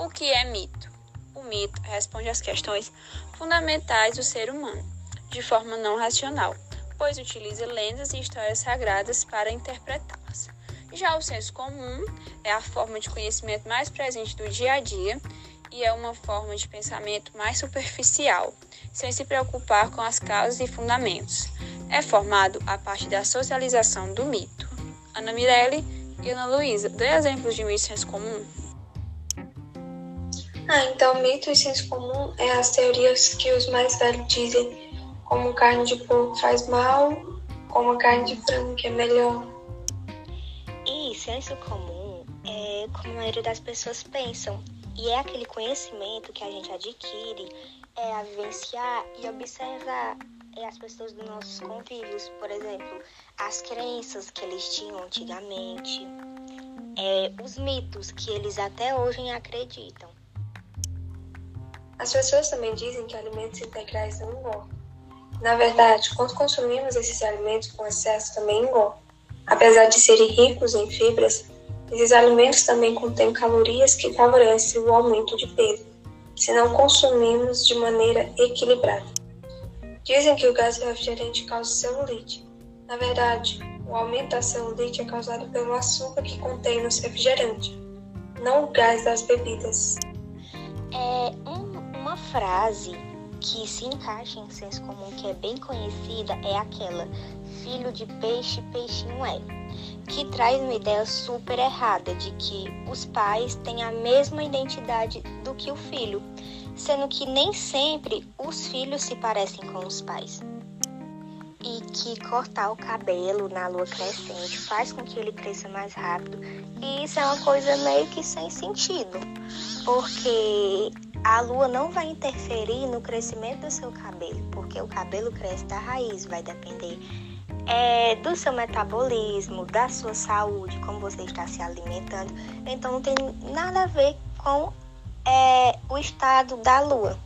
O que é mito? O mito responde às questões fundamentais do ser humano, de forma não racional, pois utiliza lendas e histórias sagradas para interpretá-las. Já o senso comum é a forma de conhecimento mais presente do dia a dia e é uma forma de pensamento mais superficial, sem se preocupar com as causas e fundamentos. É formado a partir da socialização do mito. Ana Mirelli e Ana Luísa, dê exemplos de mito e senso comum. Ah, então mito e senso comum é as teorias que os mais velhos dizem, como carne de porco faz mal, como carne de frango que é melhor. E senso comum é como a maioria das pessoas pensam, e é aquele conhecimento que a gente adquire é a vivenciar e observar é as pessoas dos nossos convívios, por exemplo, as crenças que eles tinham antigamente, é, os mitos que eles até hoje acreditam. As pessoas também dizem que alimentos integrais não engordam. Na verdade, quando consumimos esses alimentos com excesso também engordam. Apesar de serem ricos em fibras, esses alimentos também contêm calorias que favorecem o aumento de peso, se não consumimos de maneira equilibrada. Dizem que o gás refrigerante causa celulite. Na verdade, o aumento da celulite é causado pelo açúcar que contém nos refrigerantes, não o gás das bebidas. Uma frase que se encaixa em senso comum, que é bem conhecida, é aquela: filho de peixe, peixinho é que traz uma ideia super errada de que os pais têm a mesma identidade do que o filho, sendo que nem sempre os filhos se parecem com os pais. E que cortar o cabelo na lua crescente faz com que ele cresça mais rápido, e isso é uma coisa meio que sem sentido, porque a lua não vai interferir no crescimento do seu cabelo, porque o cabelo cresce da raiz, vai depender é, do seu metabolismo, da sua saúde, como você está se alimentando. Então não tem nada a ver com é, o estado da lua.